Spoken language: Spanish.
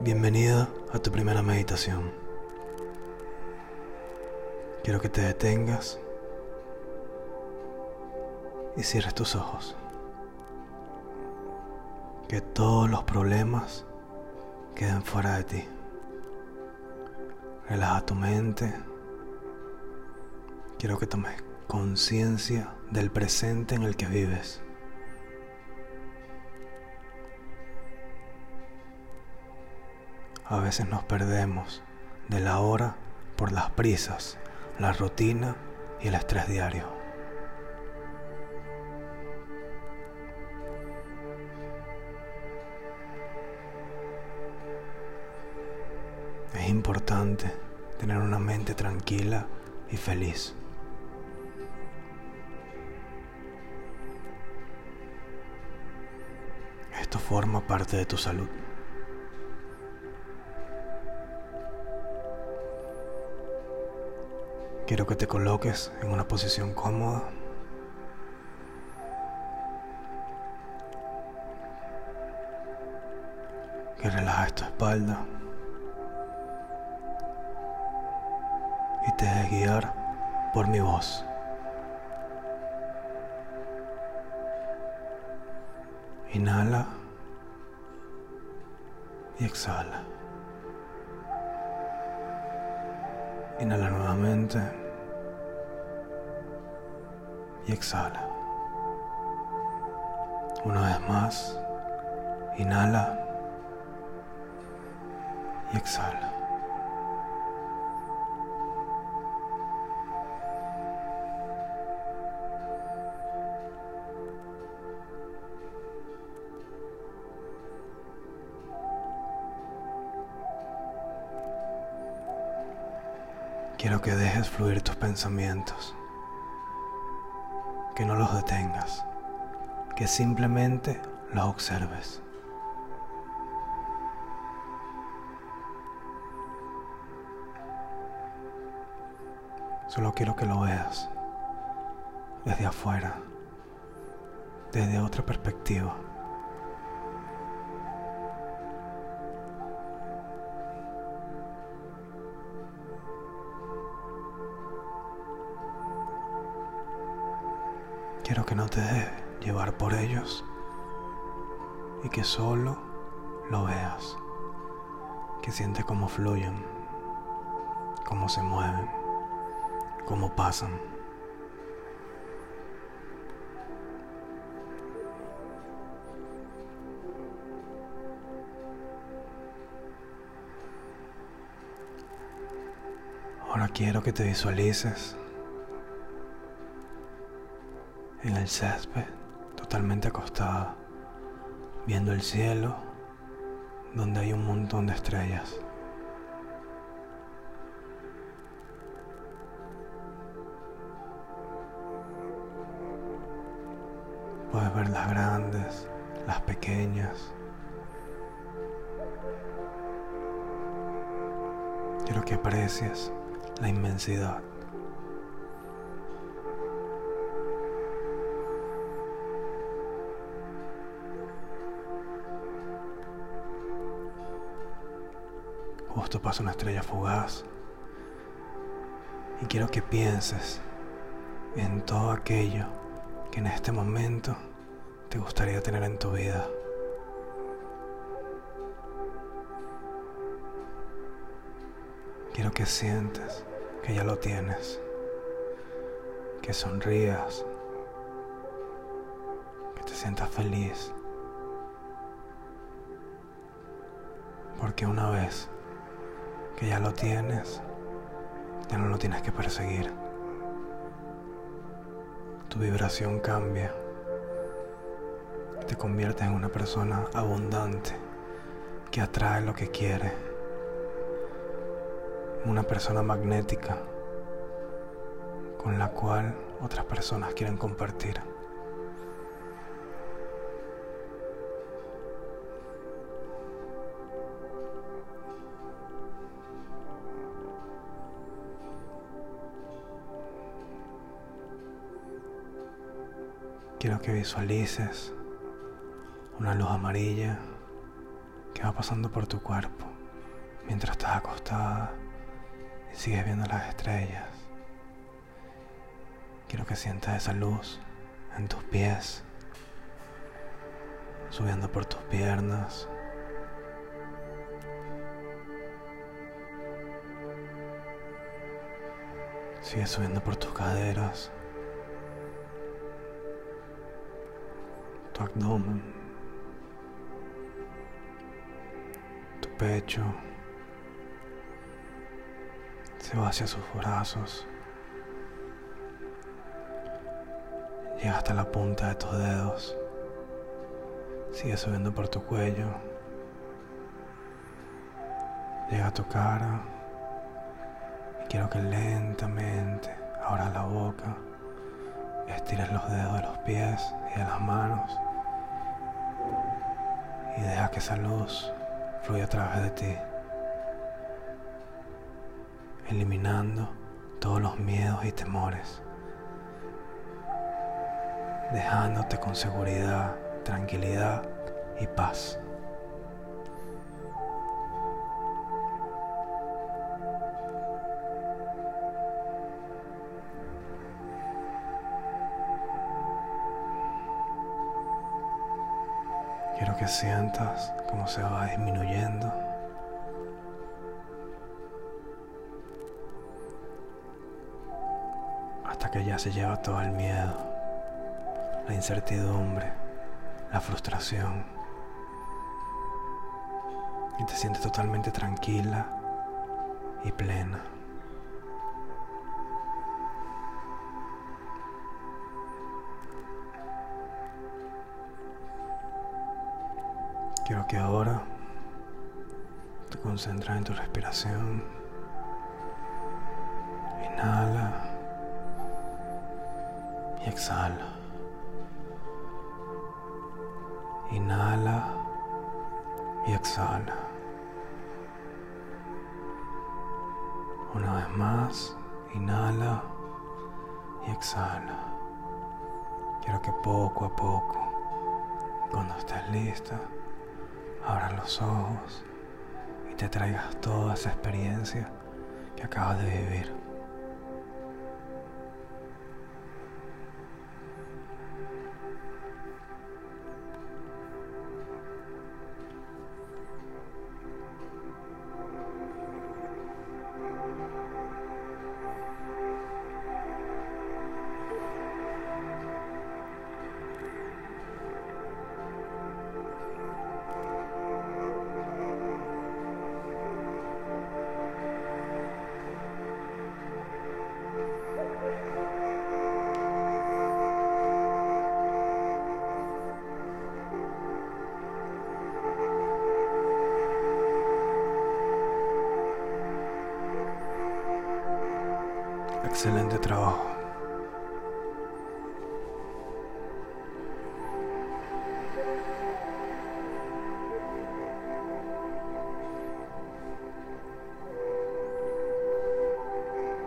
Bienvenida a tu primera meditación. Quiero que te detengas y cierres tus ojos. Que todos los problemas queden fuera de ti. Relaja tu mente. Quiero que tomes conciencia del presente en el que vives. A veces nos perdemos de la hora por las prisas, la rutina y el estrés diario. Es importante tener una mente tranquila y feliz. Esto forma parte de tu salud. Quiero que te coloques en una posición cómoda. Que relajes tu espalda. Y te dejes guiar por mi voz. Inhala y exhala. Inhala nuevamente y exhala. Una vez más, inhala y exhala. Quiero que dejes fluir tus pensamientos, que no los detengas, que simplemente los observes. Solo quiero que lo veas desde afuera, desde otra perspectiva. Quiero que no te dejes llevar por ellos y que solo lo veas, que sientes cómo fluyen, cómo se mueven, cómo pasan. Ahora quiero que te visualices en el césped, totalmente acostada, viendo el cielo donde hay un montón de estrellas. Puedes ver las grandes, las pequeñas. Quiero que aprecies la inmensidad. Justo pasa una estrella fugaz. Y quiero que pienses en todo aquello que en este momento te gustaría tener en tu vida. Quiero que sientes que ya lo tienes. Que sonrías. Que te sientas feliz. Porque una vez que ya lo tienes, ya no lo tienes que perseguir. Tu vibración cambia. Te conviertes en una persona abundante que atrae lo que quiere. Una persona magnética con la cual otras personas quieren compartir. Quiero que visualices una luz amarilla que va pasando por tu cuerpo mientras estás acostada y sigues viendo las estrellas. Quiero que sientas esa luz en tus pies, subiendo por tus piernas. Sigue subiendo por tus caderas, tu abdomen, tu pecho. Se va hacia sus brazos. Llega hasta la punta de tus dedos. Sigue subiendo por tu cuello. Llega a tu cara. Y quiero que lentamente abras la boca. Estires los dedos de los pies y de las manos. Y deja que esa luz fluya a través de ti. Eliminando todos los miedos y temores dejándote con seguridad, tranquilidad y paz. Quiero que sientas cómo se va disminuyendo. Hasta que ya se lleva todo el miedo la incertidumbre, la frustración. Y te sientes totalmente tranquila y plena. Quiero que ahora te concentres en tu respiración. Inhala y exhala. Inhala y exhala. Una vez más, inhala y exhala. Quiero que poco a poco, cuando estés lista, abras los ojos y te traigas toda esa experiencia que acabas de vivir. Excelente trabajo.